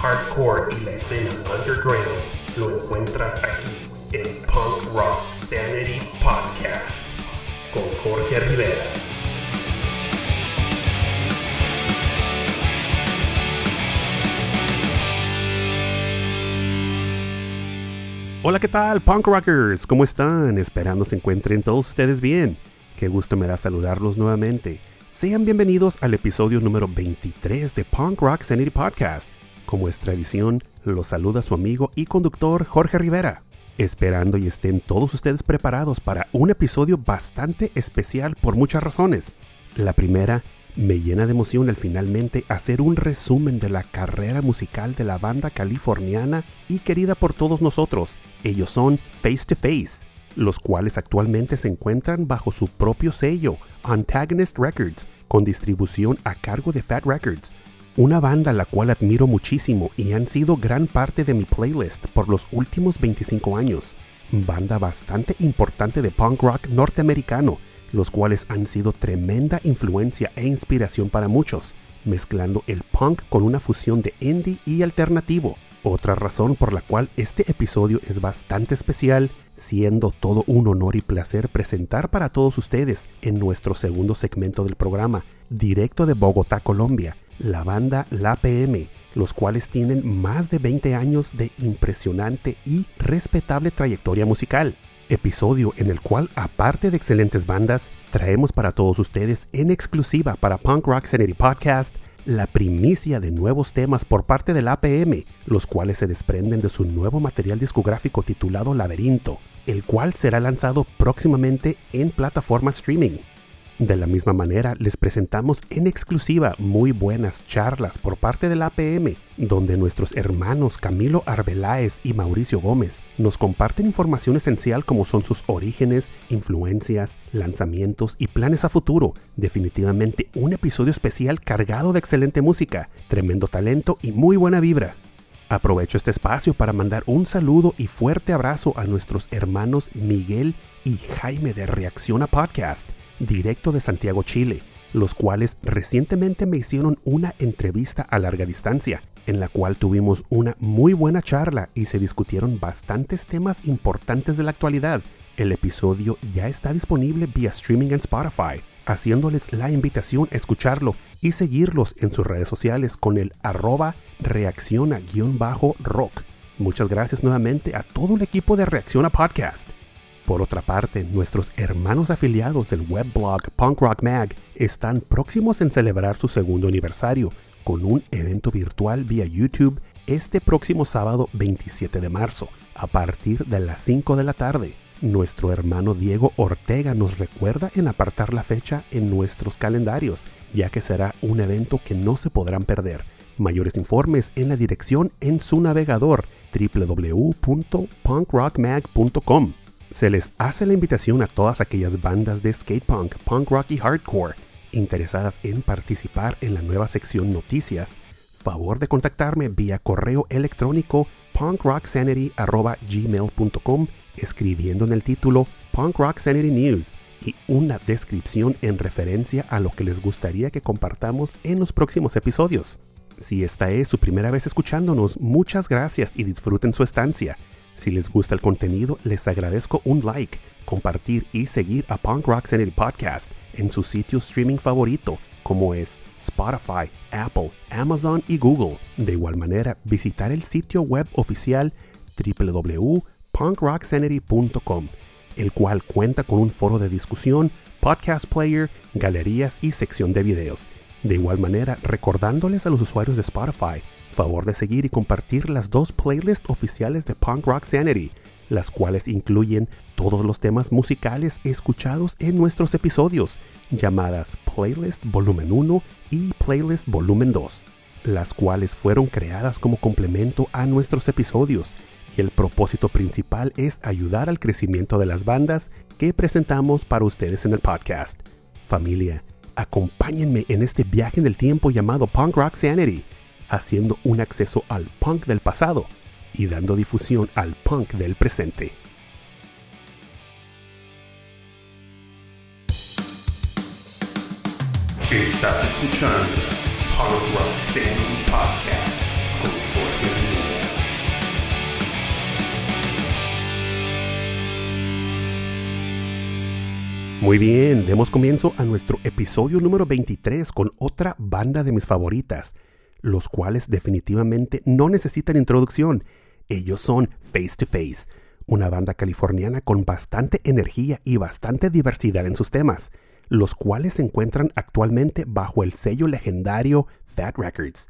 hardcore y la escena underground lo encuentras aquí en Punk Rock Sanity Podcast con Jorge Rivera. Hola, ¿qué tal, punk rockers? ¿Cómo están? Esperando se encuentren todos ustedes bien. Qué gusto me da saludarlos nuevamente. Sean bienvenidos al episodio número 23 de Punk Rock Sanity Podcast. Como es tradición, los saluda su amigo y conductor Jorge Rivera. Esperando y estén todos ustedes preparados para un episodio bastante especial por muchas razones. La primera, me llena de emoción el finalmente hacer un resumen de la carrera musical de la banda californiana y querida por todos nosotros. Ellos son Face to Face, los cuales actualmente se encuentran bajo su propio sello, Antagonist Records, con distribución a cargo de Fat Records. Una banda la cual admiro muchísimo y han sido gran parte de mi playlist por los últimos 25 años. Banda bastante importante de punk rock norteamericano, los cuales han sido tremenda influencia e inspiración para muchos, mezclando el punk con una fusión de indie y alternativo. Otra razón por la cual este episodio es bastante especial, siendo todo un honor y placer presentar para todos ustedes en nuestro segundo segmento del programa, directo de Bogotá, Colombia, la banda La PM, los cuales tienen más de 20 años de impresionante y respetable trayectoria musical. Episodio en el cual, aparte de excelentes bandas, traemos para todos ustedes en exclusiva para Punk Rock Sanity Podcast la primicia de nuevos temas por parte del APM, los cuales se desprenden de su nuevo material discográfico titulado Laberinto, el cual será lanzado próximamente en plataforma streaming. De la misma manera, les presentamos en exclusiva muy buenas charlas por parte del APM, donde nuestros hermanos Camilo Arbeláez y Mauricio Gómez nos comparten información esencial como son sus orígenes, influencias, lanzamientos y planes a futuro. Definitivamente un episodio especial cargado de excelente música, tremendo talento y muy buena vibra. Aprovecho este espacio para mandar un saludo y fuerte abrazo a nuestros hermanos Miguel y Jaime de Reacciona Podcast directo de Santiago, Chile, los cuales recientemente me hicieron una entrevista a larga distancia, en la cual tuvimos una muy buena charla y se discutieron bastantes temas importantes de la actualidad. El episodio ya está disponible vía streaming en Spotify, haciéndoles la invitación a escucharlo y seguirlos en sus redes sociales con el arroba reacciona-rock. Muchas gracias nuevamente a todo el equipo de Reacciona Podcast. Por otra parte, nuestros hermanos afiliados del webblog Punk Rock Mag están próximos en celebrar su segundo aniversario con un evento virtual vía YouTube este próximo sábado 27 de marzo, a partir de las 5 de la tarde. Nuestro hermano Diego Ortega nos recuerda en apartar la fecha en nuestros calendarios, ya que será un evento que no se podrán perder. Mayores informes en la dirección en su navegador www.punkrockmag.com se les hace la invitación a todas aquellas bandas de skate punk, punk rock y hardcore interesadas en participar en la nueva sección Noticias. Favor de contactarme vía correo electrónico punkrocksanity.gmail.com escribiendo en el título Punk Rock Sanity News y una descripción en referencia a lo que les gustaría que compartamos en los próximos episodios. Si esta es su primera vez escuchándonos, muchas gracias y disfruten su estancia. Si les gusta el contenido, les agradezco un like, compartir y seguir a Punk Rock Sanity Podcast en su sitio streaming favorito, como es Spotify, Apple, Amazon y Google. De igual manera, visitar el sitio web oficial www.punkrocksanity.com, el cual cuenta con un foro de discusión, podcast player, galerías y sección de videos. De igual manera, recordándoles a los usuarios de Spotify Favor de seguir y compartir las dos playlists oficiales de Punk Rock Sanity, las cuales incluyen todos los temas musicales escuchados en nuestros episodios, llamadas Playlist Volumen 1 y Playlist Volumen 2, las cuales fueron creadas como complemento a nuestros episodios y el propósito principal es ayudar al crecimiento de las bandas que presentamos para ustedes en el podcast. Familia, acompáñenme en este viaje en el tiempo llamado Punk Rock Sanity haciendo un acceso al punk del pasado y dando difusión al punk del presente. Estás escuchando Podcast Muy bien, demos comienzo a nuestro episodio número 23 con otra banda de mis favoritas los cuales definitivamente no necesitan introducción. Ellos son Face to Face, una banda californiana con bastante energía y bastante diversidad en sus temas, los cuales se encuentran actualmente bajo el sello legendario Fat Records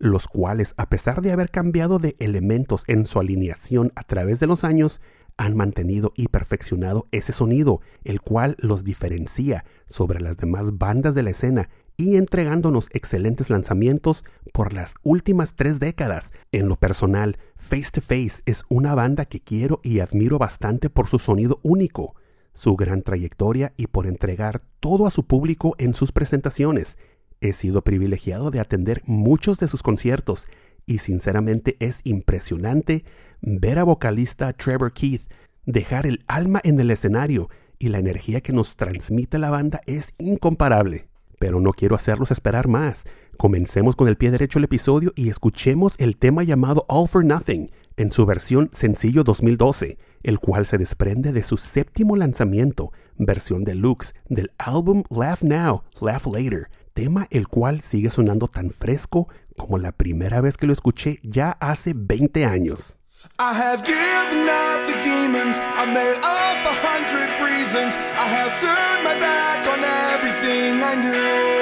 los cuales, a pesar de haber cambiado de elementos en su alineación a través de los años, han mantenido y perfeccionado ese sonido, el cual los diferencia sobre las demás bandas de la escena y entregándonos excelentes lanzamientos por las últimas tres décadas. En lo personal, Face to Face es una banda que quiero y admiro bastante por su sonido único, su gran trayectoria y por entregar todo a su público en sus presentaciones. He sido privilegiado de atender muchos de sus conciertos y sinceramente es impresionante ver a vocalista Trevor Keith dejar el alma en el escenario y la energía que nos transmite la banda es incomparable. Pero no quiero hacerlos esperar más. Comencemos con el pie derecho el episodio y escuchemos el tema llamado All for Nothing en su versión sencillo 2012, el cual se desprende de su séptimo lanzamiento, versión deluxe del álbum Laugh Now, Laugh Later, tema el cual sigue sonando tan fresco como la primera vez que lo escuché ya hace 20 años. I have given up the demons. I made up a hundred reasons. I have turned my back on everything I knew.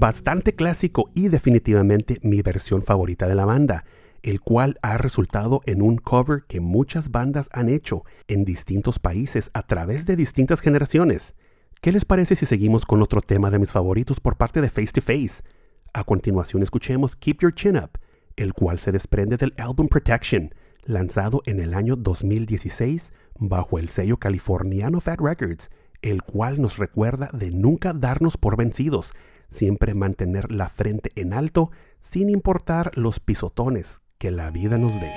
Bastante clásico y definitivamente mi versión favorita de la banda, el cual ha resultado en un cover que muchas bandas han hecho en distintos países a través de distintas generaciones. ¿Qué les parece si seguimos con otro tema de mis favoritos por parte de Face to Face? A continuación escuchemos Keep Your Chin Up, el cual se desprende del álbum Protection, lanzado en el año 2016 bajo el sello californiano Fat Records, el cual nos recuerda de nunca darnos por vencidos, siempre mantener la frente en alto sin importar los pisotones que la vida nos dé.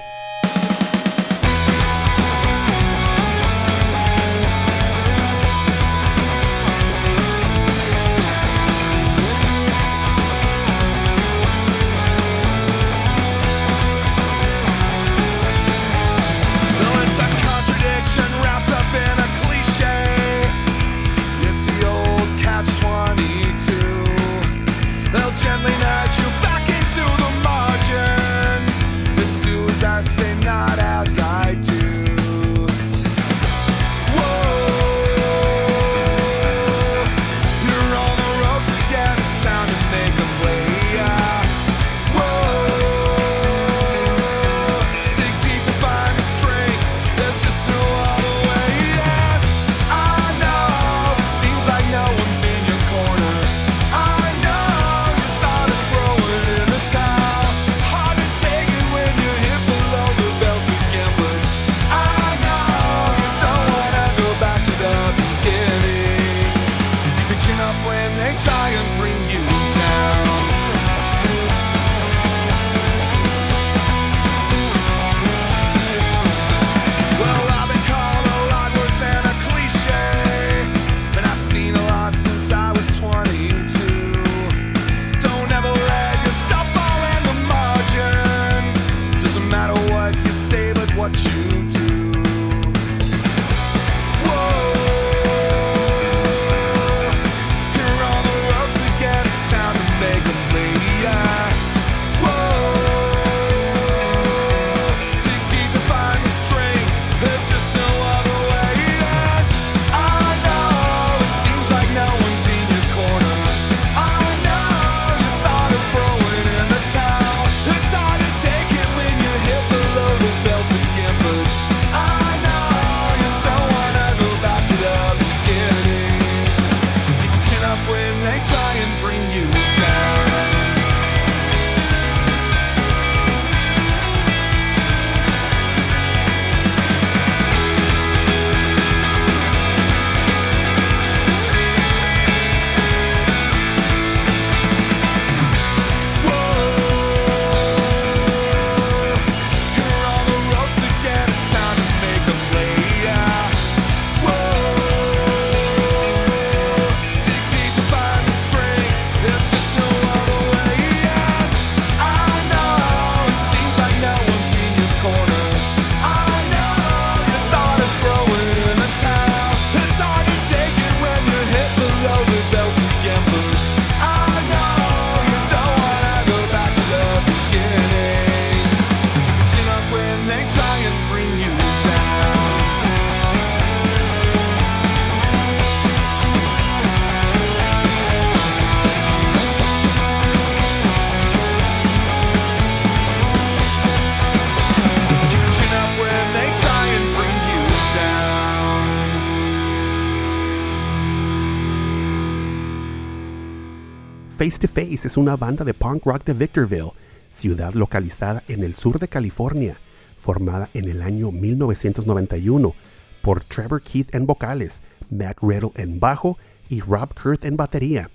To Face es una banda de punk rock de Victorville, ciudad localizada en el sur de California, formada en el año 1991 por Trevor Keith en vocales, Matt Riddle en bajo y Rob Kurth en batería.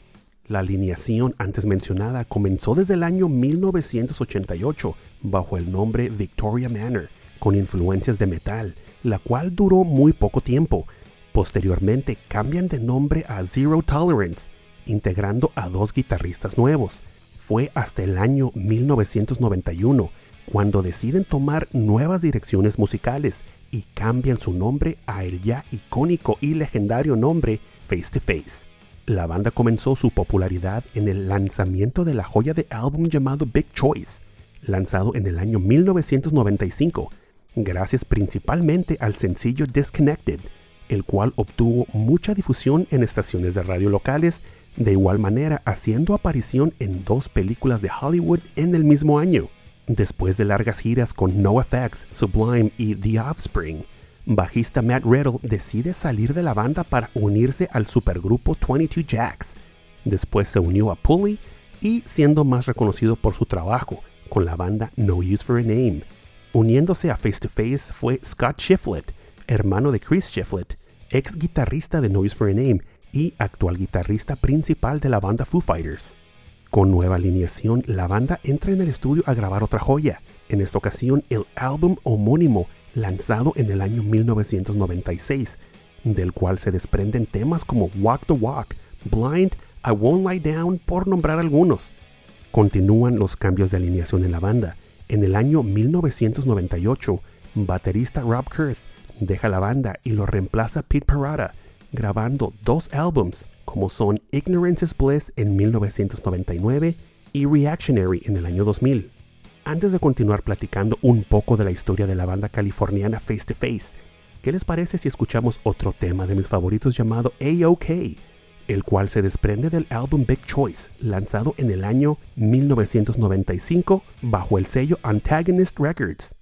La alineación antes mencionada comenzó desde el año 1988 bajo el nombre Victoria Manor, con influencias de metal, la cual duró muy poco tiempo. Posteriormente cambian de nombre a Zero Tolerance, integrando a dos guitarristas nuevos. Fue hasta el año 1991 cuando deciden tomar nuevas direcciones musicales y cambian su nombre a el ya icónico y legendario nombre Face to Face. La banda comenzó su popularidad en el lanzamiento de la joya de álbum llamado Big Choice, lanzado en el año 1995, gracias principalmente al sencillo Disconnected, el cual obtuvo mucha difusión en estaciones de radio locales, de igual manera haciendo aparición en dos películas de Hollywood en el mismo año. Después de largas giras con NoFX, Sublime y The Offspring, bajista Matt Riddle decide salir de la banda para unirse al supergrupo 22 Jacks. Después se unió a Pulley y siendo más reconocido por su trabajo con la banda No Use for a Name. Uniéndose a Face to Face fue Scott Shiflett, hermano de Chris Shiflett, ex guitarrista de No Use for a Name y actual guitarrista principal de la banda Foo Fighters. Con nueva alineación, la banda entra en el estudio a grabar otra joya, en esta ocasión el álbum homónimo lanzado en el año 1996, del cual se desprenden temas como Walk the Walk, Blind, I Won't Lie Down, por nombrar algunos. Continúan los cambios de alineación en la banda. En el año 1998, baterista Rob Kurth deja la banda y lo reemplaza Pete Parada, grabando dos álbums como son Ignorance is Bliss en 1999 y Reactionary en el año 2000. antes de continuar platicando un poco de la historia de la banda californiana Face to Face, ¿qué les parece si escuchamos otro tema de mis favoritos llamado AOK, el cual se desprende del álbum Big Choice, lanzado en el año 1995 bajo el sello Antagonist Records?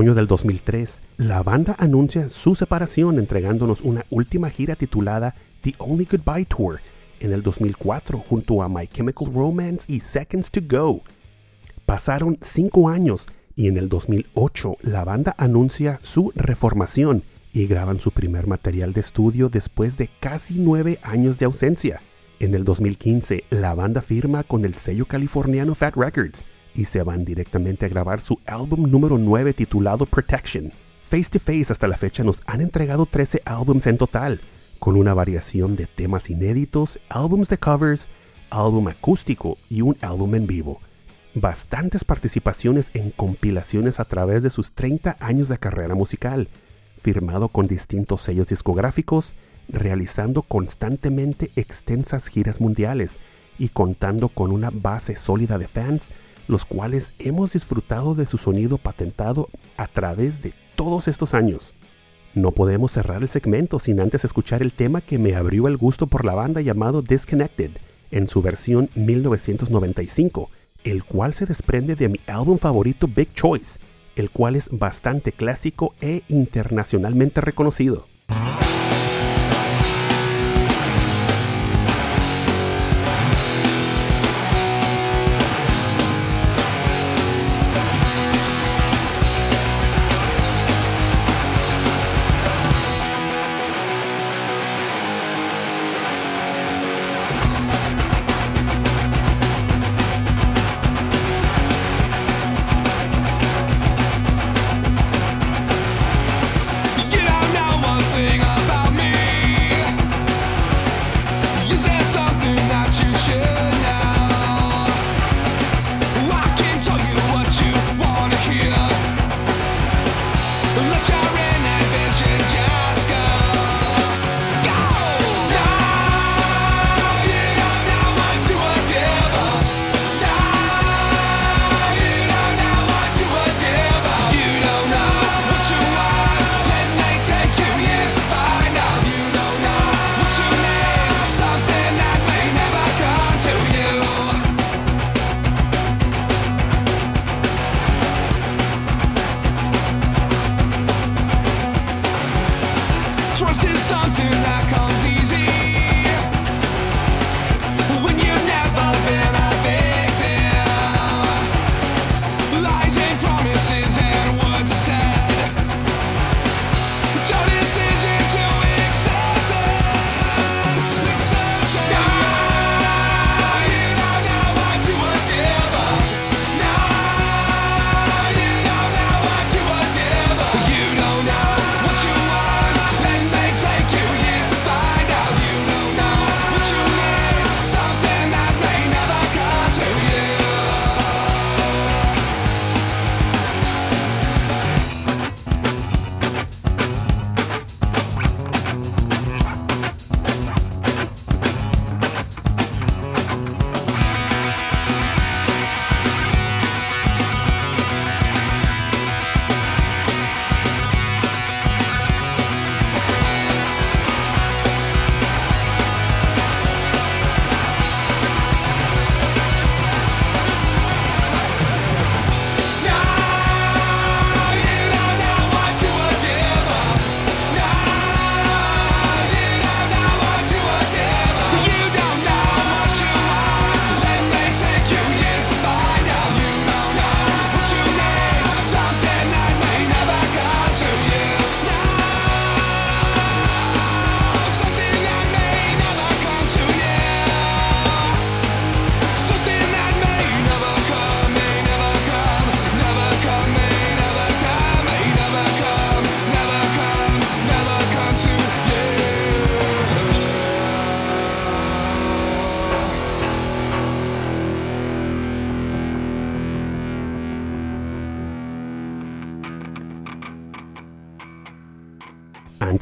Otoño del 2003, la banda anuncia su separación entregándonos una última gira titulada The Only Goodbye Tour en el 2004 junto a My Chemical Romance y Seconds to Go. Pasaron cinco años y en el 2008 la banda anuncia su reformación y graban su primer material de estudio después de casi nueve años de ausencia. En el 2015 la banda firma con el sello californiano Fat Records y se van directamente a grabar su álbum número 9 titulado Protection. Face to Face hasta la fecha nos han entregado 13 álbums en total, con una variación de temas inéditos, álbums de covers, álbum acústico y un álbum en vivo. Bastantes participaciones en compilaciones a través de sus 30 años de carrera musical, firmado con distintos sellos discográficos, realizando constantemente extensas giras mundiales y contando con una base sólida de fans, los cuales hemos disfrutado de su sonido patentado a través de todos estos años. No podemos cerrar el segmento sin antes escuchar el tema que me abrió el gusto por la banda llamado Disconnected, en su versión 1995, el cual se desprende de mi álbum favorito Big Choice, el cual es bastante clásico e internacionalmente reconocido.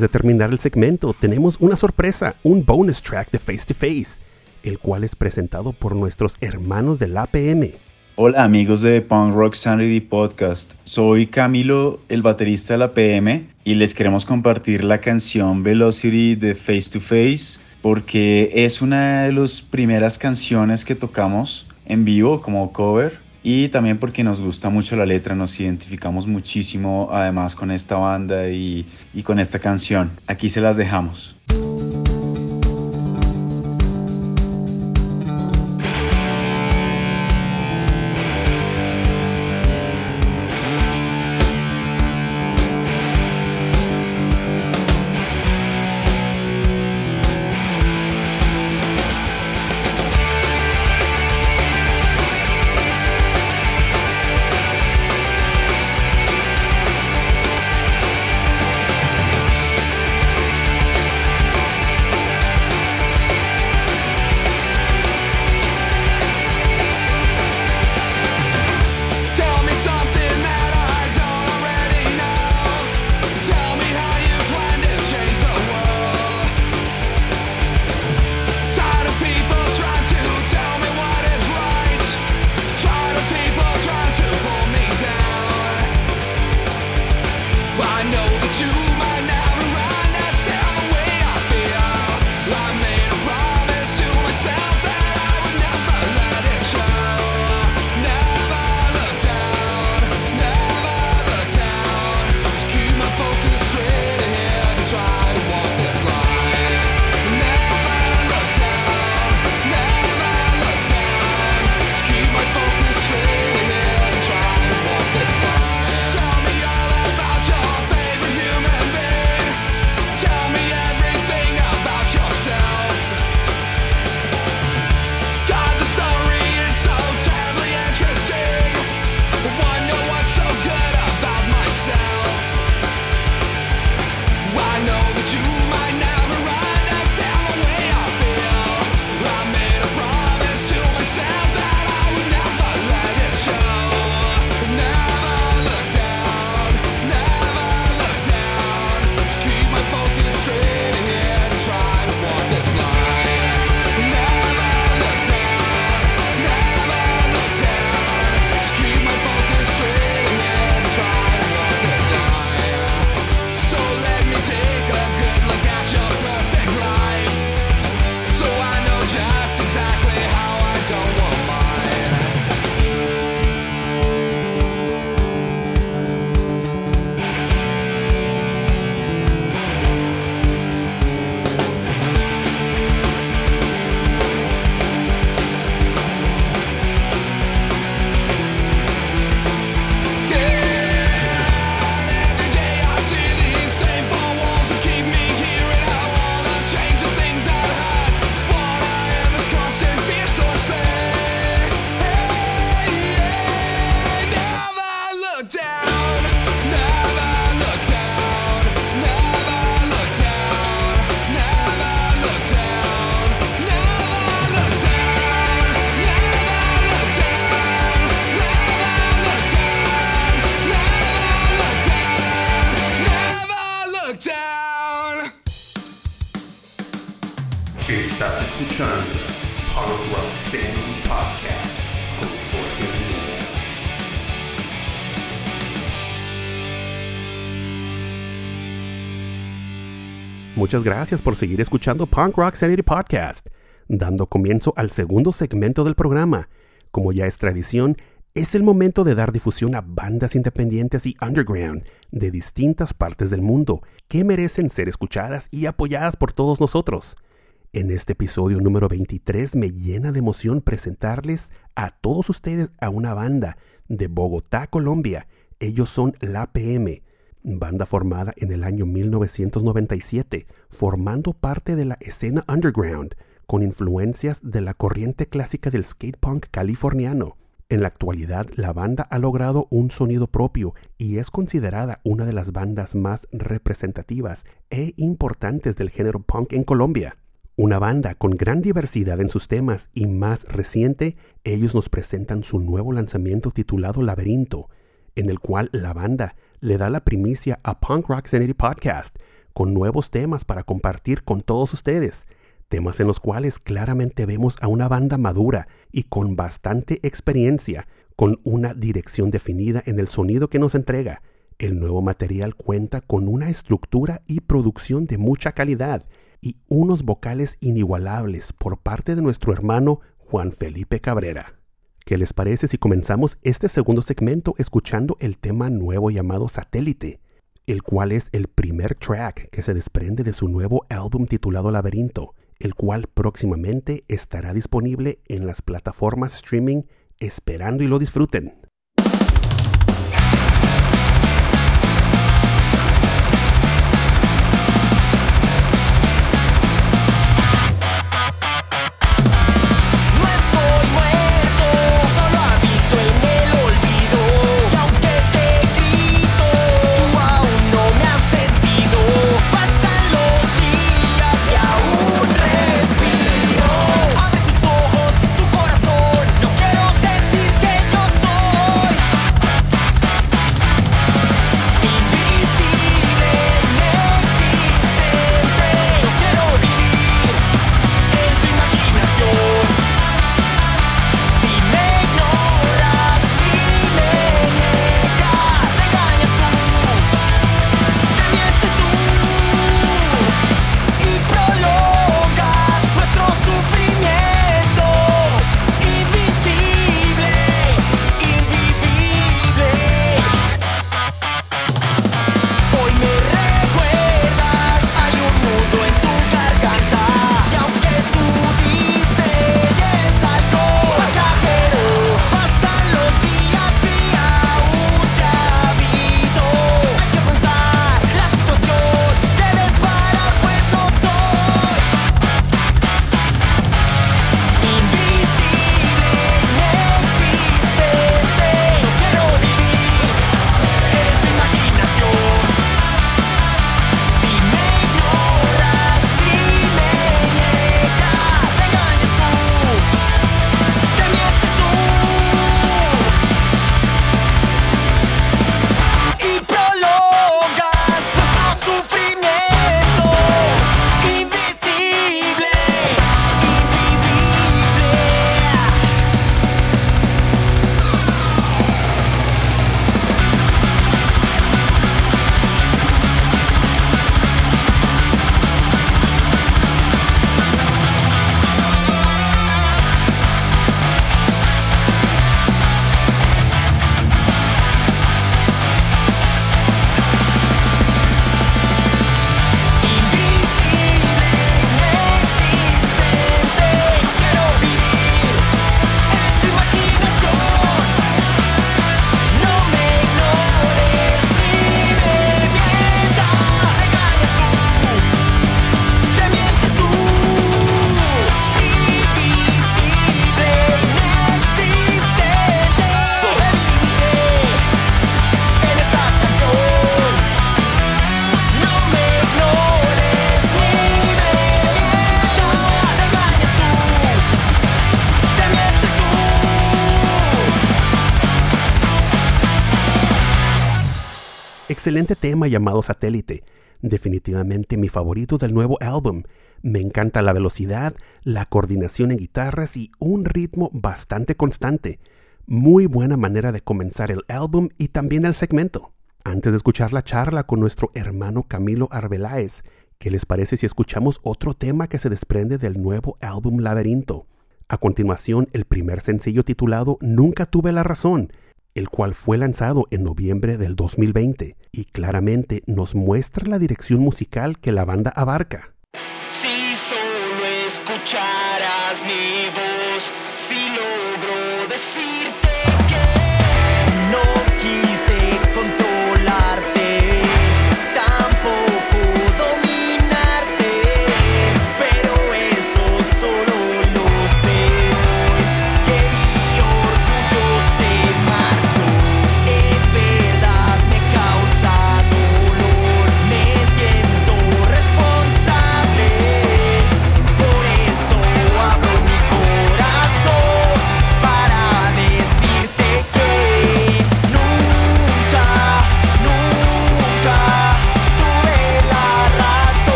De terminar el segmento, tenemos una sorpresa, un bonus track de Face to Face, el cual es presentado por nuestros hermanos del APM. Hola amigos de Punk Rock Sanity Podcast, soy Camilo, el baterista de la PM, y les queremos compartir la canción Velocity de Face to Face porque es una de las primeras canciones que tocamos en vivo como cover y también porque nos gusta mucho la letra, nos identificamos muchísimo además con esta banda y, y con esta canción. Aquí se las dejamos. Muchas gracias por seguir escuchando Punk Rock Sanity Podcast, dando comienzo al segundo segmento del programa. Como ya es tradición, es el momento de dar difusión a bandas independientes y underground de distintas partes del mundo que merecen ser escuchadas y apoyadas por todos nosotros. En este episodio número 23 me llena de emoción presentarles a todos ustedes a una banda de Bogotá, Colombia. Ellos son La PM, banda formada en el año 1997, formando parte de la escena underground, con influencias de la corriente clásica del skate punk californiano. En la actualidad, la banda ha logrado un sonido propio y es considerada una de las bandas más representativas e importantes del género punk en Colombia. Una banda con gran diversidad en sus temas y más reciente, ellos nos presentan su nuevo lanzamiento titulado Laberinto, en el cual la banda le da la primicia a Punk Rock Sanity Podcast con nuevos temas para compartir con todos ustedes, temas en los cuales claramente vemos a una banda madura y con bastante experiencia, con una dirección definida en el sonido que nos entrega. El nuevo material cuenta con una estructura y producción de mucha calidad y unos vocales inigualables por parte de nuestro hermano Juan Felipe Cabrera. ¿Qué les parece si comenzamos este segundo segmento escuchando el tema nuevo llamado Satélite, el cual es el primer track que se desprende de su nuevo álbum titulado Laberinto, el cual próximamente estará disponible en las plataformas streaming esperando y lo disfruten. Llamado Satélite. Definitivamente mi favorito del nuevo álbum. Me encanta la velocidad, la coordinación en guitarras y un ritmo bastante constante. Muy buena manera de comenzar el álbum y también el segmento. Antes de escuchar la charla con nuestro hermano Camilo Arbeláez, ¿qué les parece si escuchamos otro tema que se desprende del nuevo álbum Laberinto? A continuación, el primer sencillo titulado Nunca tuve la razón, el cual fue lanzado en noviembre del 2020 y claramente nos muestra la dirección musical que la banda abarca.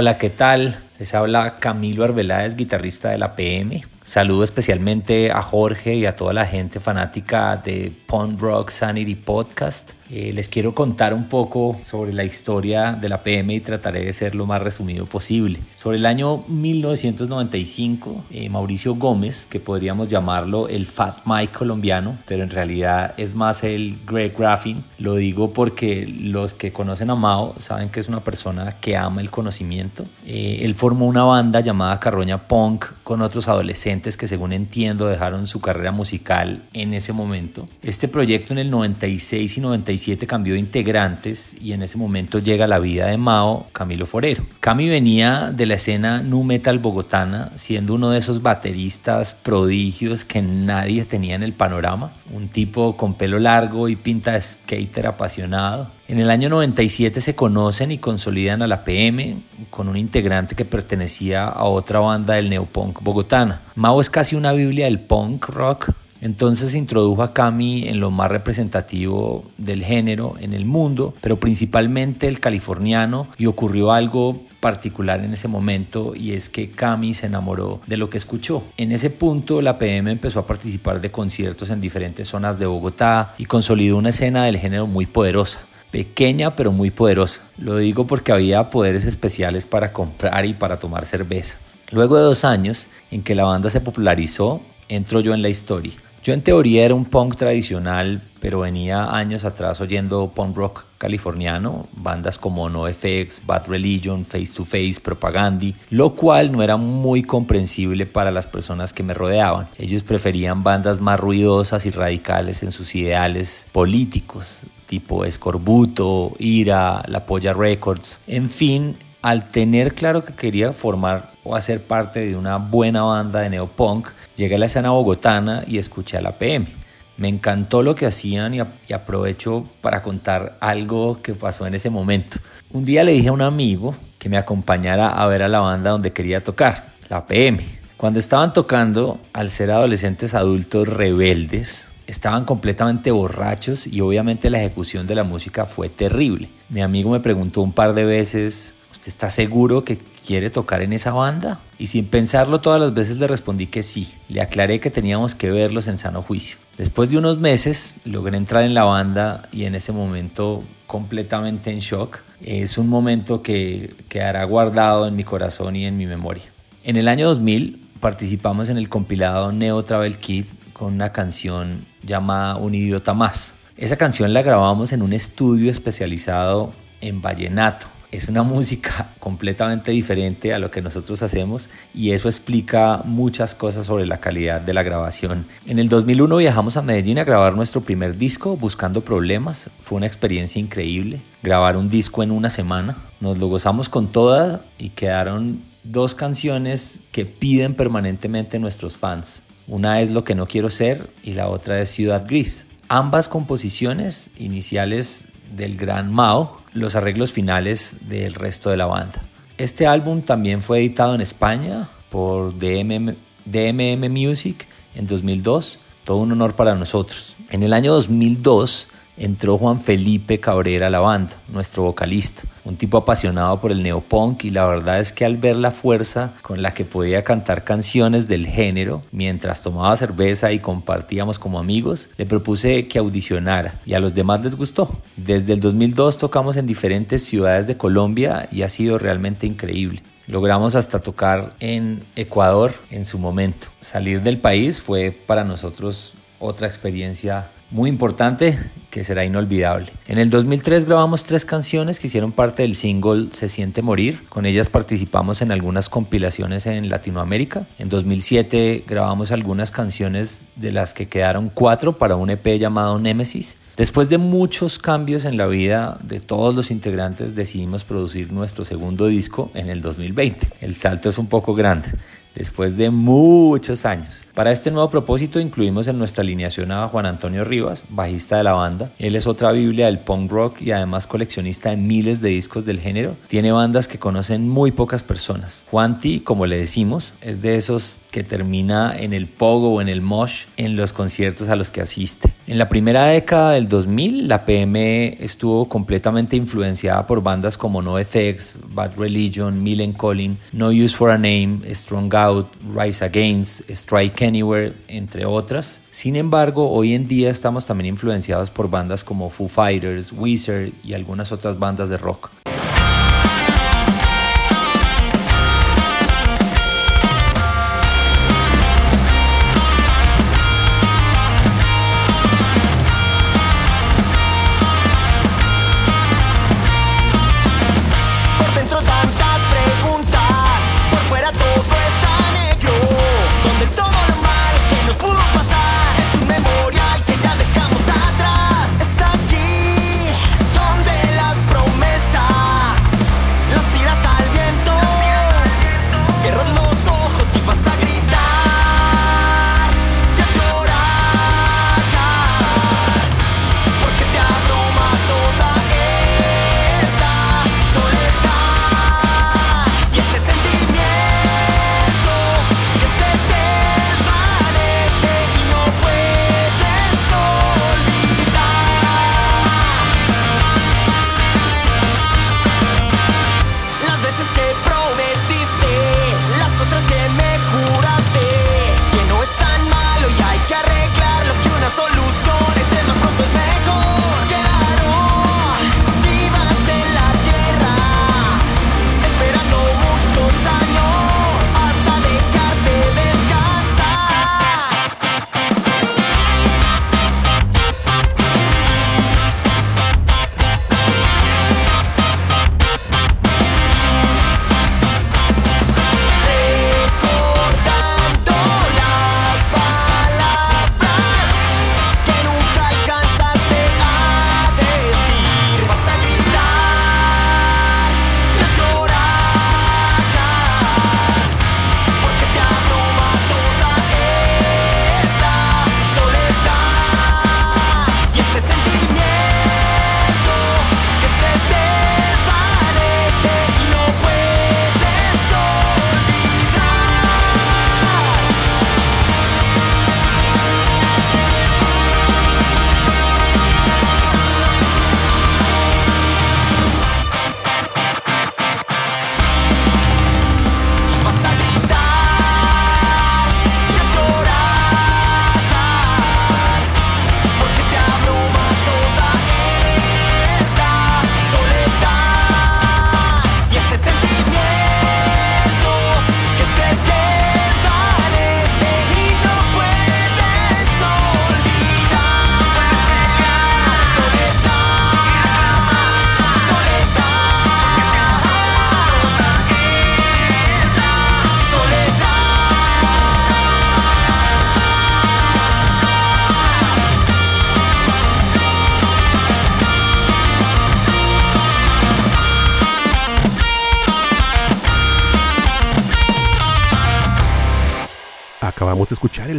Hola, ¿qué tal? Les habla Camilo Arbeláez, guitarrista de la PM. Saludo especialmente a Jorge y a toda la gente fanática de Pond Rock Sanity Podcast. Eh, les quiero contar un poco sobre la historia de la PM y trataré de ser lo más resumido posible. Sobre el año 1995, eh, Mauricio Gómez, que podríamos llamarlo el Fat Mike colombiano, pero en realidad es más el Greg Graffin, lo digo porque los que conocen a Mao saben que es una persona que ama el conocimiento. Eh, él formó una banda llamada Carroña Punk con otros adolescentes que según entiendo dejaron su carrera musical en ese momento. Este proyecto en el 96 y 97 cambió de integrantes y en ese momento llega la vida de Mao Camilo Forero. Cami venía de la escena nu metal bogotana, siendo uno de esos bateristas prodigios que nadie tenía en el panorama, un tipo con pelo largo y pinta de skater apasionado. En el año 97 se conocen y consolidan a la PM con un integrante que pertenecía a otra banda del neopunk bogotana. Mao es casi una biblia del punk rock entonces introdujo a Cami en lo más representativo del género en el mundo, pero principalmente el californiano, y ocurrió algo particular en ese momento y es que Cami se enamoró de lo que escuchó. En ese punto la PM empezó a participar de conciertos en diferentes zonas de Bogotá y consolidó una escena del género muy poderosa pequeña pero muy poderosa. Lo digo porque había poderes especiales para comprar y para tomar cerveza. Luego de dos años en que la banda se popularizó, entro yo en la historia. Yo en teoría era un punk tradicional, pero venía años atrás oyendo punk rock californiano, bandas como NoFX, Bad Religion, Face to Face, Propagandi, lo cual no era muy comprensible para las personas que me rodeaban. Ellos preferían bandas más ruidosas y radicales en sus ideales políticos, tipo Escorbuto, Ira, La Polla Records. En fin, al tener claro que quería formar o hacer parte de una buena banda de neopunk, llegué a la escena bogotana y escuché a la PM. Me encantó lo que hacían y, y, aprovecho para contar algo que pasó en ese momento. Un día le dije a un amigo que me acompañara a ver a la banda donde quería tocar, la PM. Cuando estaban tocando, al ser adolescentes adultos rebeldes, estaban completamente borrachos y obviamente la ejecución de la música fue terrible. Mi amigo me preguntó un par de veces ¿Usted está seguro que quiere tocar en esa banda? Y sin pensarlo todas las veces le respondí que sí. Le aclaré que teníamos que verlos en sano juicio. Después de unos meses logré entrar en la banda y en ese momento completamente en shock. Es un momento que quedará guardado en mi corazón y en mi memoria. En el año 2000 participamos en el compilado Neo Travel Kit con una canción llamada Un idiota más. Esa canción la grabamos en un estudio especializado en vallenato es una música completamente diferente a lo que nosotros hacemos y eso explica muchas cosas sobre la calidad de la grabación. En el 2001 viajamos a Medellín a grabar nuestro primer disco, Buscando Problemas. Fue una experiencia increíble. Grabar un disco en una semana. Nos lo gozamos con toda y quedaron dos canciones que piden permanentemente nuestros fans. Una es Lo que no quiero ser y la otra es Ciudad Gris. Ambas composiciones iniciales del gran Mao, los arreglos finales del resto de la banda. Este álbum también fue editado en España por DMM, DMM Music en 2002, todo un honor para nosotros. En el año 2002 entró Juan Felipe Cabrera a la banda, nuestro vocalista, un tipo apasionado por el neopunk y la verdad es que al ver la fuerza con la que podía cantar canciones del género mientras tomaba cerveza y compartíamos como amigos, le propuse que audicionara y a los demás les gustó. Desde el 2002 tocamos en diferentes ciudades de Colombia y ha sido realmente increíble. Logramos hasta tocar en Ecuador en su momento. Salir del país fue para nosotros otra experiencia muy importante que será inolvidable. En el 2003 grabamos tres canciones que hicieron parte del single Se siente morir. Con ellas participamos en algunas compilaciones en Latinoamérica. En 2007 grabamos algunas canciones de las que quedaron cuatro para un EP llamado Nemesis. Después de muchos cambios en la vida de todos los integrantes decidimos producir nuestro segundo disco en el 2020. El salto es un poco grande. Después de muchos años. Para este nuevo propósito incluimos en nuestra alineación a Juan Antonio Rivas, bajista de la banda. Él es otra biblia del punk rock y además coleccionista de miles de discos del género. Tiene bandas que conocen muy pocas personas. Juan T, como le decimos, es de esos que termina en el pogo o en el mosh en los conciertos a los que asiste. En la primera década del 2000, la PM estuvo completamente influenciada por bandas como NoFX, Bad Religion, Millen Collin, No Use for a Name, Strong Out, Rise Against, Strike Anywhere, entre otras. Sin embargo, hoy en día estamos también influenciados por bandas como Foo Fighters, Weezer y algunas otras bandas de rock.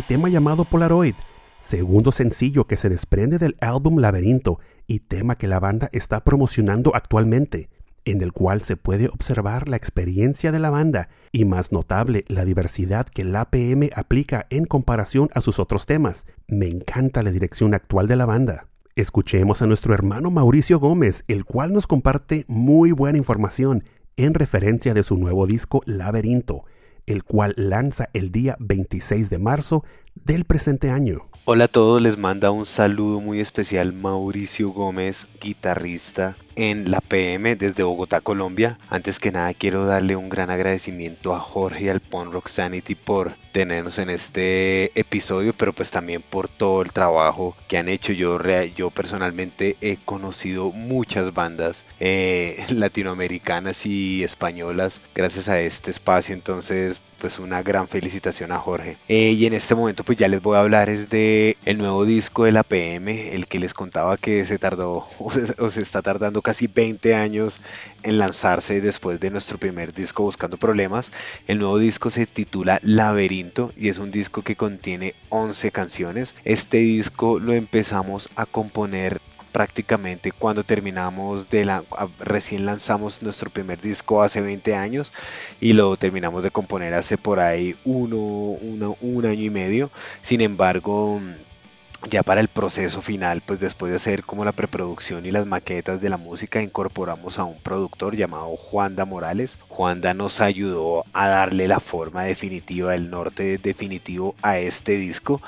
Tema llamado Polaroid, segundo sencillo que se desprende del álbum Laberinto y tema que la banda está promocionando actualmente, en el cual se puede observar la experiencia de la banda y más notable la diversidad que la APM aplica en comparación a sus otros temas. Me encanta la dirección actual de la banda. Escuchemos a nuestro hermano Mauricio Gómez, el cual nos comparte muy buena información en referencia de su nuevo disco Laberinto, el cual lanza el día 26 de marzo del presente año. Hola a todos, les manda un saludo muy especial Mauricio Gómez, guitarrista en la PM desde Bogotá, Colombia. Antes que nada quiero darle un gran agradecimiento a Jorge y al Pon Rock por tenernos en este episodio, pero pues también por todo el trabajo que han hecho. Yo, yo personalmente he conocido muchas bandas eh, latinoamericanas y españolas gracias a este espacio, entonces pues una gran felicitación a Jorge. Eh, y en este momento pues ya les voy a hablar es de el nuevo disco de la PM, el que les contaba que se tardó o se, o se está tardando casi 20 años en lanzarse después de nuestro primer disco Buscando Problemas. El nuevo disco se titula Laberinto y es un disco que contiene 11 canciones. Este disco lo empezamos a componer prácticamente cuando terminamos de la recién lanzamos nuestro primer disco hace 20 años y lo terminamos de componer hace por ahí uno, uno un año y medio sin embargo ya para el proceso final, pues después de hacer como la preproducción y las maquetas de la música, incorporamos a un productor llamado Juanda Morales. Juanda nos ayudó a darle la forma definitiva, el norte definitivo a este disco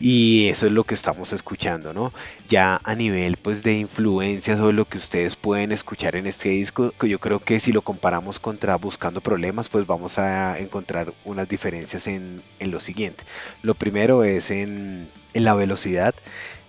y eso es lo que estamos escuchando, ¿no? Ya a nivel pues de influencias o lo que ustedes pueden escuchar en este disco, yo creo que si lo comparamos contra Buscando Problemas, pues vamos a encontrar unas diferencias en, en lo siguiente. Lo primero es en en la velocidad.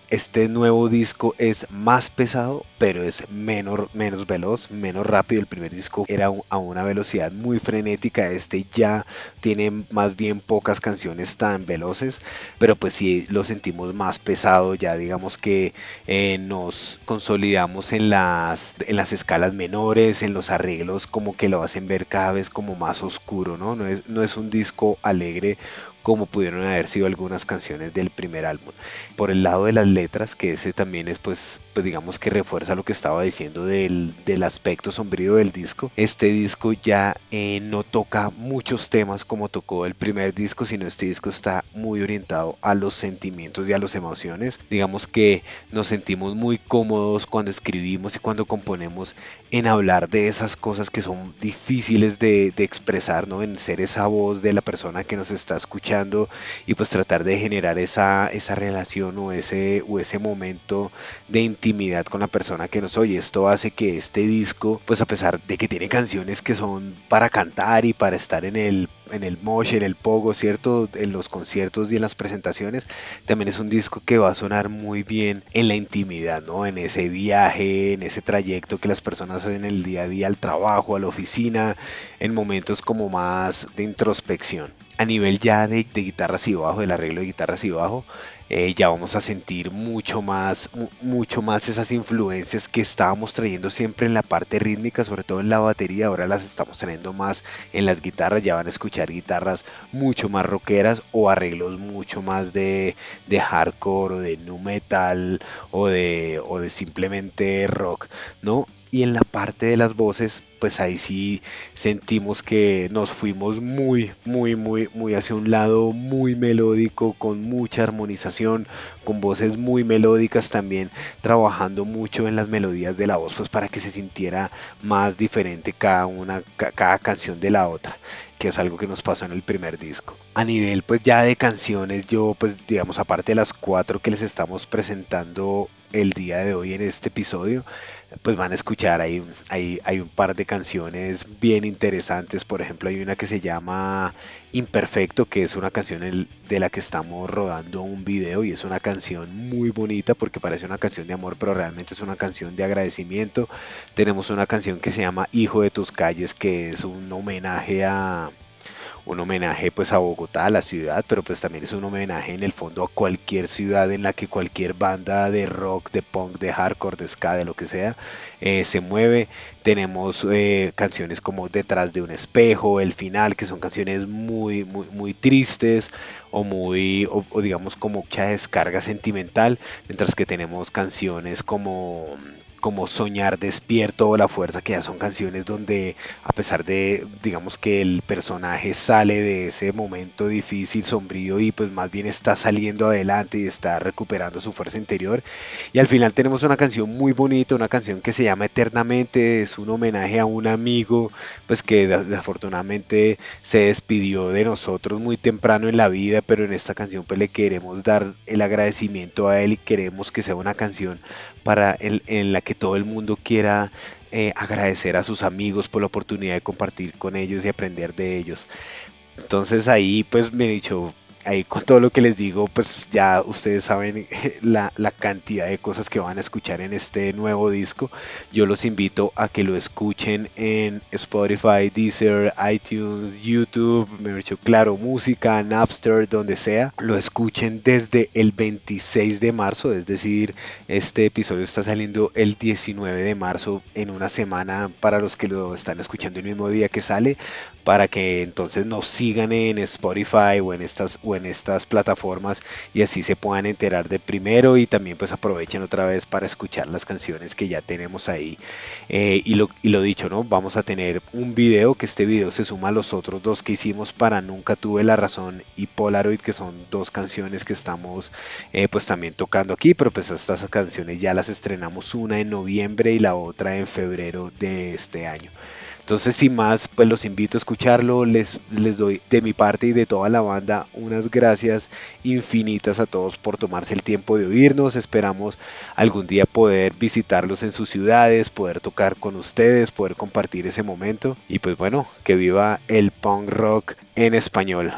Este nuevo disco es más pesado, pero es menos, menos veloz, menos rápido. El primer disco era a una velocidad muy frenética. Este ya tiene más bien pocas canciones tan veloces, pero pues sí lo sentimos más pesado. Ya digamos que eh, nos consolidamos en las, en las escalas menores, en los arreglos, como que lo hacen ver cada vez como más oscuro, ¿no? No es, no es un disco alegre como pudieron haber sido algunas canciones del primer álbum. Por el lado de las letras, que ese también es pues, pues digamos que refuerza lo que estaba diciendo del, del aspecto sombrío del disco. Este disco ya eh, no toca muchos temas como tocó el primer disco, sino este disco está muy orientado a los sentimientos y a las emociones. Digamos que nos sentimos muy cómodos cuando escribimos y cuando componemos en hablar de esas cosas que son difíciles de, de expresar, ¿no? En ser esa voz de la persona que nos está escuchando y pues tratar de generar esa, esa relación o ese, o ese momento de intimidad con la persona que nos oye. Esto hace que este disco, pues a pesar de que tiene canciones que son para cantar y para estar en el en el mosh, en el pogo, ¿cierto? En los conciertos y en las presentaciones, también es un disco que va a sonar muy bien en la intimidad, ¿no? En ese viaje, en ese trayecto que las personas hacen el día a día al trabajo, a la oficina, en momentos como más de introspección a nivel ya de, guitarras y bajo, del arreglo de guitarras y bajo, eh, ya vamos a sentir mucho más, mucho más esas influencias que estábamos trayendo siempre en la parte rítmica, sobre todo en la batería, ahora las estamos trayendo más en las guitarras, ya van a escuchar guitarras mucho más rockeras o arreglos mucho más de, de hardcore o de nu metal o de, o de simplemente rock, ¿no? Y en la parte de las voces pues ahí sí sentimos que nos fuimos muy muy muy muy hacia un lado muy melódico con mucha armonización con voces muy melódicas también trabajando mucho en las melodías de la voz pues para que se sintiera más diferente cada una cada canción de la otra que es algo que nos pasó en el primer disco. A nivel pues ya de canciones, yo pues digamos aparte de las cuatro que les estamos presentando el día de hoy en este episodio, pues van a escuchar, hay, hay, hay, un par de canciones bien interesantes, por ejemplo hay una que se llama Imperfecto, que es una canción de la que estamos rodando un video y es una canción muy bonita porque parece una canción de amor, pero realmente es una canción de agradecimiento. Tenemos una canción que se llama Hijo de tus calles, que es un homenaje a un homenaje pues a Bogotá, a la ciudad, pero pues también es un homenaje en el fondo a cualquier ciudad en la que cualquier banda de rock, de punk, de hardcore, de ska, de lo que sea, eh, se mueve. Tenemos eh, canciones como Detrás de un espejo, El final, que son canciones muy, muy, muy tristes o muy, o digamos como mucha descarga sentimental, mientras que tenemos canciones como como Soñar Despierto o La Fuerza, que ya son canciones donde a pesar de, digamos que el personaje sale de ese momento difícil, sombrío y pues más bien está saliendo adelante y está recuperando su fuerza interior. Y al final tenemos una canción muy bonita, una canción que se llama Eternamente, es un homenaje a un amigo pues que desafortunadamente se despidió de nosotros muy temprano en la vida, pero en esta canción pues le queremos dar el agradecimiento a él y queremos que sea una canción para en la que todo el mundo quiera eh, agradecer a sus amigos por la oportunidad de compartir con ellos y aprender de ellos. Entonces ahí pues me he dicho, ahí con todo lo que les digo, pues ya ustedes saben la, la, cantidad de cosas que van a escuchar en este nuevo disco. Yo los invito a que lo escuchen en Spotify, Deezer, iTunes, YouTube, me claro, música, Napster, donde sea. Lo escuchen desde el 26 de marzo, es decir, este episodio está saliendo el 19 de marzo en una semana para los que lo están escuchando el mismo día que sale para que entonces nos sigan en Spotify o en estas estas plataformas y así se puedan enterar de primero y también pues aprovechen otra vez para escuchar las canciones que ya tenemos ahí. Eh, y, lo, y lo dicho no vamos a tener un video que este video se suma a los otros dos que hicimos para Nunca tuve la razón y Polaroid que son dos canciones que estamos eh, pues también tocando aquí pero pues estas canciones ya las estrenamos una en noviembre y la otra en febrero de este año entonces, sin más, pues los invito a escucharlo. Les, les doy de mi parte y de toda la banda unas gracias infinitas a todos por tomarse el tiempo de oírnos. Esperamos algún día poder visitarlos en sus ciudades, poder tocar con ustedes, poder compartir ese momento. Y pues bueno, que viva el punk rock en español.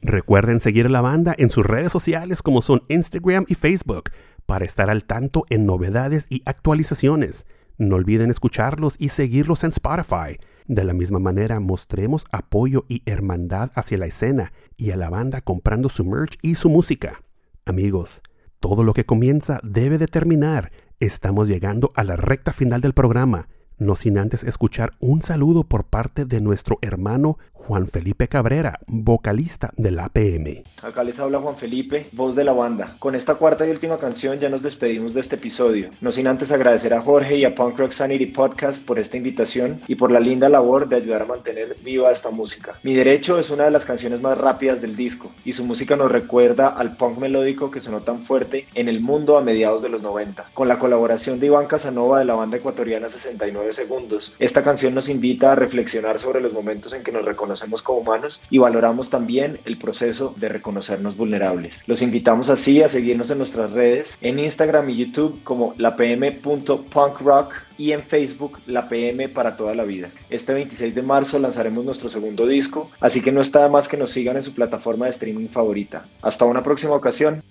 Recuerden seguir a la banda en sus redes sociales como son Instagram y Facebook para estar al tanto en novedades y actualizaciones. No olviden escucharlos y seguirlos en Spotify. De la misma manera, mostremos apoyo y hermandad hacia la escena y a la banda comprando su merch y su música. Amigos, todo lo que comienza debe de terminar. Estamos llegando a la recta final del programa no sin antes escuchar un saludo por parte de nuestro hermano Juan Felipe Cabrera, vocalista del APM. Acá les habla Juan Felipe, voz de la banda. Con esta cuarta y última canción ya nos despedimos de este episodio. No sin antes agradecer a Jorge y a Punk Rock Sanity Podcast por esta invitación y por la linda labor de ayudar a mantener viva esta música. Mi Derecho es una de las canciones más rápidas del disco y su música nos recuerda al punk melódico que sonó tan fuerte en el mundo a mediados de los 90. Con la colaboración de Iván Casanova de la banda ecuatoriana 69 segundos. Esta canción nos invita a reflexionar sobre los momentos en que nos reconocemos como humanos y valoramos también el proceso de reconocernos vulnerables. Los invitamos así a seguirnos en nuestras redes, en Instagram y YouTube como lapm.punkrock y en Facebook La PM para toda la vida. Este 26 de marzo lanzaremos nuestro segundo disco, así que no está más que nos sigan en su plataforma de streaming favorita. Hasta una próxima ocasión.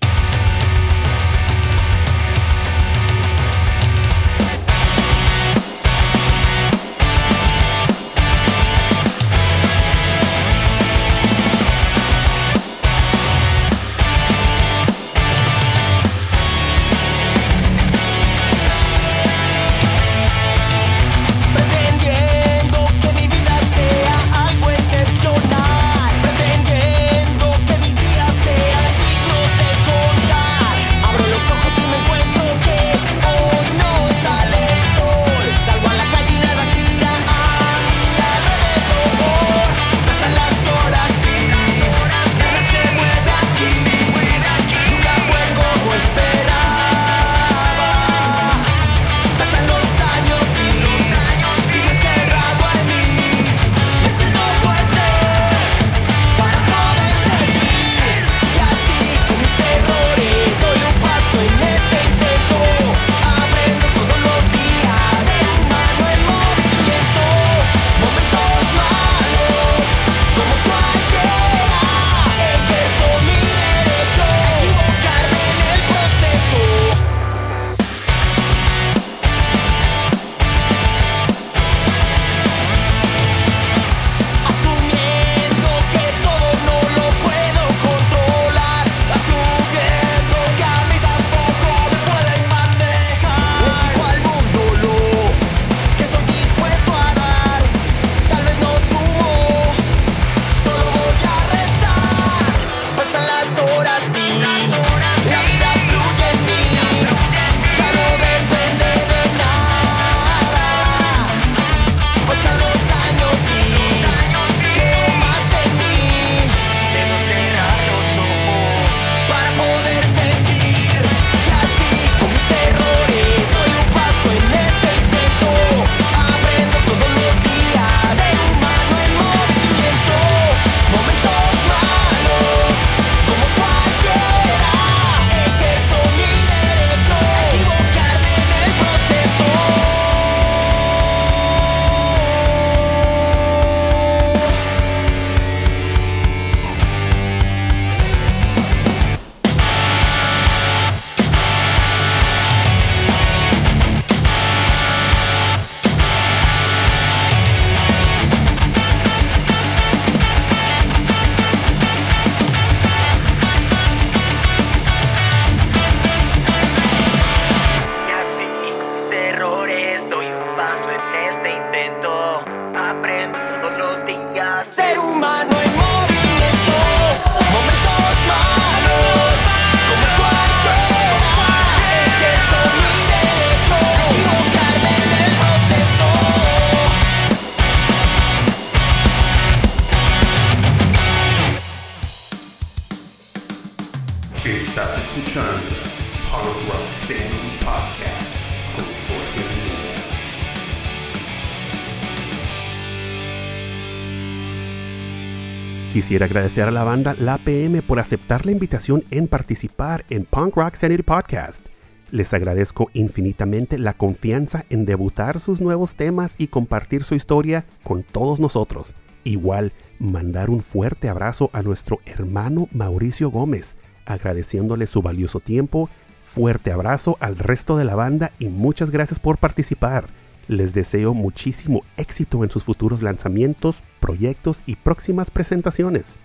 Quisiera agradecer a la banda La PM por aceptar la invitación en participar en Punk Rock Sanity Podcast. Les agradezco infinitamente la confianza en debutar sus nuevos temas y compartir su historia con todos nosotros. Igual, mandar un fuerte abrazo a nuestro hermano Mauricio Gómez, agradeciéndole su valioso tiempo. Fuerte abrazo al resto de la banda y muchas gracias por participar. Les deseo muchísimo éxito en sus futuros lanzamientos, proyectos y próximas presentaciones.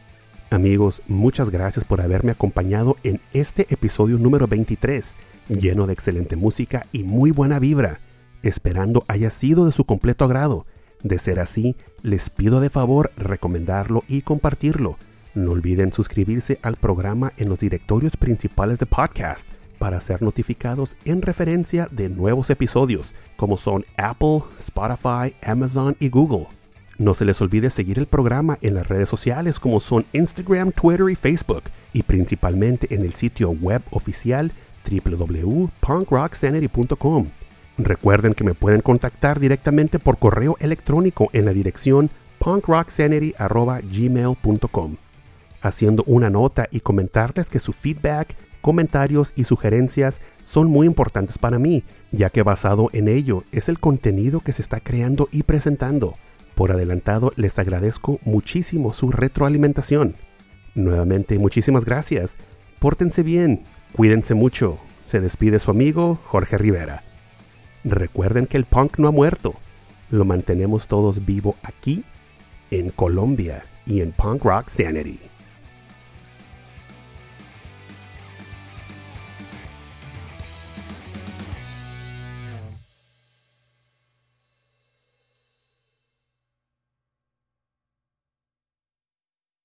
Amigos, muchas gracias por haberme acompañado en este episodio número 23, lleno de excelente música y muy buena vibra, esperando haya sido de su completo agrado. De ser así, les pido de favor recomendarlo y compartirlo. No olviden suscribirse al programa en los directorios principales de podcast para ser notificados en referencia de nuevos episodios, como son Apple, Spotify, Amazon y Google. No se les olvide seguir el programa en las redes sociales como son Instagram, Twitter y Facebook, y principalmente en el sitio web oficial www.punkrocksanity.com. Recuerden que me pueden contactar directamente por correo electrónico en la dirección punkrocksanity.gmail.com haciendo una nota y comentarles que su feedback, comentarios y sugerencias son muy importantes para mí, ya que basado en ello es el contenido que se está creando y presentando. Por adelantado les agradezco muchísimo su retroalimentación. Nuevamente muchísimas gracias. Pórtense bien, cuídense mucho. Se despide su amigo Jorge Rivera. Recuerden que el punk no ha muerto. Lo mantenemos todos vivo aquí, en Colombia y en Punk Rock Sanity.